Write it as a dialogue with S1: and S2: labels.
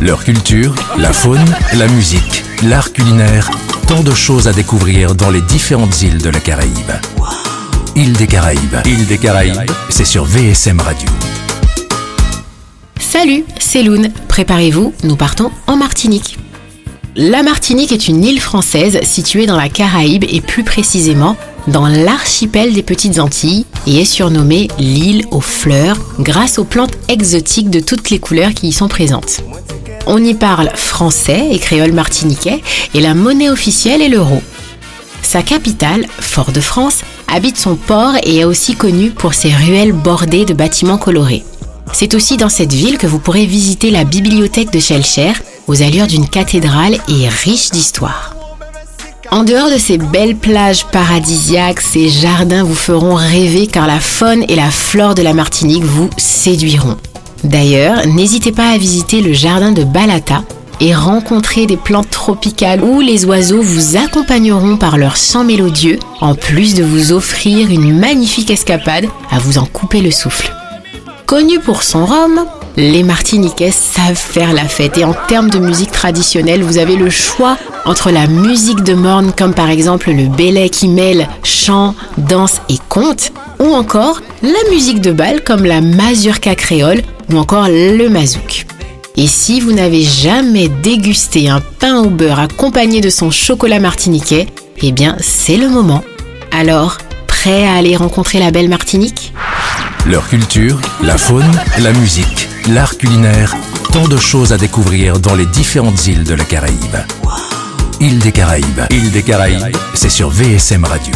S1: Leur culture, la faune, la musique, l'art culinaire, tant de choses à découvrir dans les différentes îles de la Caraïbe. Île des Caraïbes, Île des Caraïbes, c'est sur VSM Radio.
S2: Salut, c'est Loun. Préparez-vous, nous partons en Martinique. La Martinique est une île française située dans la Caraïbe et plus précisément dans l'archipel des Petites Antilles et est surnommée l'île aux fleurs grâce aux plantes exotiques de toutes les couleurs qui y sont présentes. On y parle français et créole martiniquais et la monnaie officielle est l'euro. Sa capitale, Fort-de-France, habite son port et est aussi connue pour ses ruelles bordées de bâtiments colorés. C'est aussi dans cette ville que vous pourrez visiter la bibliothèque de Schellcher, aux allures d'une cathédrale et riche d'histoire. En dehors de ces belles plages paradisiaques, ces jardins vous feront rêver car la faune et la flore de la Martinique vous séduiront. D'ailleurs, n'hésitez pas à visiter le jardin de Balata et rencontrer des plantes tropicales où les oiseaux vous accompagneront par leur chant mélodieux, en plus de vous offrir une magnifique escapade à vous en couper le souffle. Connu pour son rhum, les Martiniquais savent faire la fête et en termes de musique traditionnelle, vous avez le choix entre la musique de morne comme par exemple le belay qui mêle chant, danse et conte, ou encore la musique de bal comme la mazurka créole ou encore le mazouk. Et si vous n'avez jamais dégusté un pain au beurre accompagné de son chocolat martiniquais, eh bien c'est le moment. Alors, prêt à aller rencontrer la belle Martinique?
S1: Leur culture, la faune, la musique, l'art culinaire, tant de choses à découvrir dans les différentes îles de la Caraïbe. Île des Caraïbes, Île des Caraïbes, c'est sur VSM Radio.